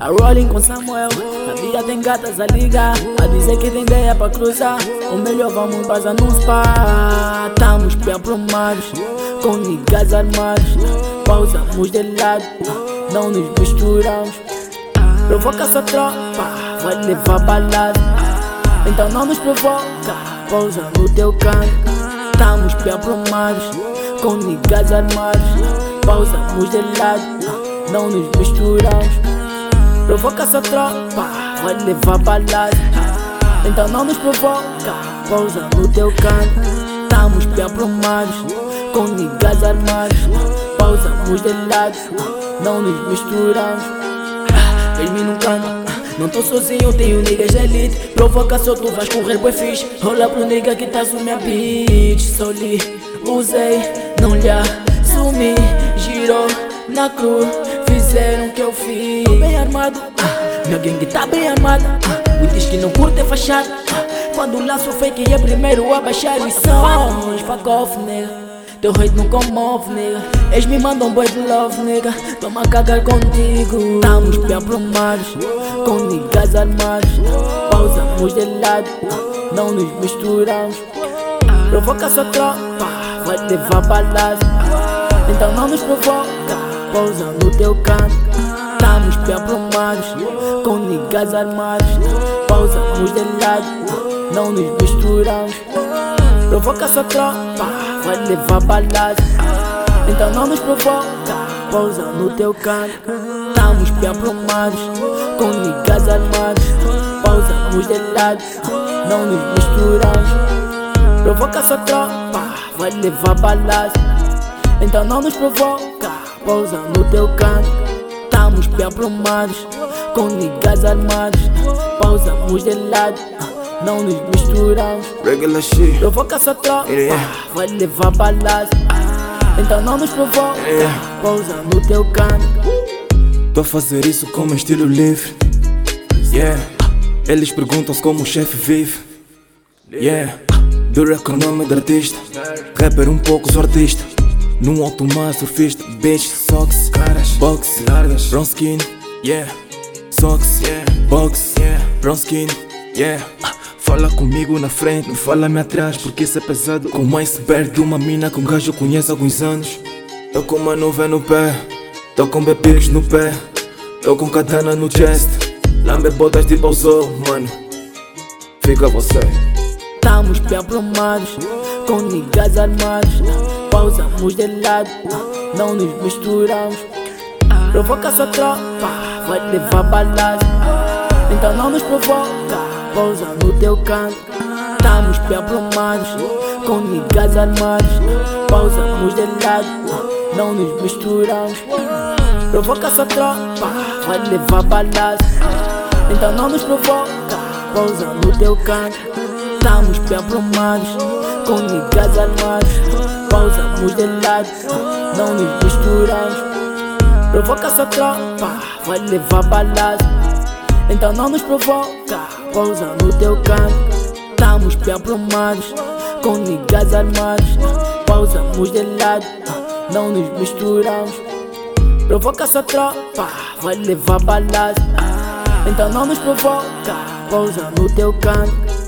A rolling com Samuel, a vida tem gatas a ligar. A dizer que tem ideia pra cruzar. Ou melhor, vamos bazar num spa. Estamos bem aprumados, com niggas armados. Pausamos de lado, não nos misturamos. Provoca sua tropa, vai levar balada. Então não nos provoca, pousa no teu canto. Estamos bem aprumados, com niggas armados. Pausamos de lado, não nos misturamos. Provoca sua tropa, vai levar balada. Então não nos provoca, pousa no teu canto. Estamos bem aprumados, com niggas armados. Pausamos de lado, não nos misturamos. Vem-me num canto. Não tô sozinho, tenho niggas de elite Provoca só tu vais correr bué fixe Rola pro nigga que tá minha bitch Soli, usei, não lhe assumi Girou na cruz, fizeram o que eu fiz. Tô bem armado, ah, minha gangue tá bem armada ah, diz que não curte é fachada ah, Quando lanço fake é primeiro a baixar os sons Fuck off, nigga teu hate não comove, nega. Eles me mandam boi de love, nega Toma cagar contigo. Estamos bem aprumados Com niggas armados Pausamos de lado Não nos misturamos. Provoca sua tropa Vai levar balada Então não nos provoca Pousa no teu canto. Estamos bem aprumados Com niggas armados Pausamos de lado Não nos misturamos. Provoca sua tropa vai levar balada Então não nos provoca, pousa no teu canto. Estamos bem aprumados, com niggas armados Pausamos de lado, não nos misturamos. Provoca sua tropa, vai levar balada Então não nos provoca, pousa no teu canto Estamos bem aprumados, com niggas armados Pausamos de lado não nos misturamos. Regular shit. Provoca sua tropa, yeah. vai levar balada. Então não nos provoca, yeah. pousa no teu canto. Tô a fazer isso com meu estilo livre. Yeah. Eles perguntam-se como o chefe vive. Yeah. Dura com o nome de artista. Rapper um pouco sou artista. Num alto mar surfista. Bitch, socks, caras, box, largas, brown skin. Yeah. Socks, yeah. Box, yeah. Brown skin. Yeah. Fala comigo na frente, não fala-me atrás Porque isso é pesado Como iceberg de uma mina que um gajo conhece há alguns anos Tô com uma nuvem no pé Tô com bebês no pé Tô com katana no chest Lambe botas de pausou, mano Fica você Estamos bem aprumados Com niggas armados Pausamos de lado Não nos misturamos. Provoca sua tropa Vai levar balada Então não nos provoca pousa no teu canto. Estamos bem aprumados Com niggas armados Pausamos de lado Não nos misturamos. Provoca sua tropa Vai levar balada Então não nos provoca Pousa no teu canto. Estamos bem aprumados Com niggas armados Pausamos de lado Não nos misturamos Provoca sua tropa Vai levar balada então não nos provoca, pousa no teu canto. Estamos bem aprumados, com niggas armados Pausamos de lado, não nos misturamos. Provoca sua tropa, vai levar balada Então não nos provoca, pousa no teu canto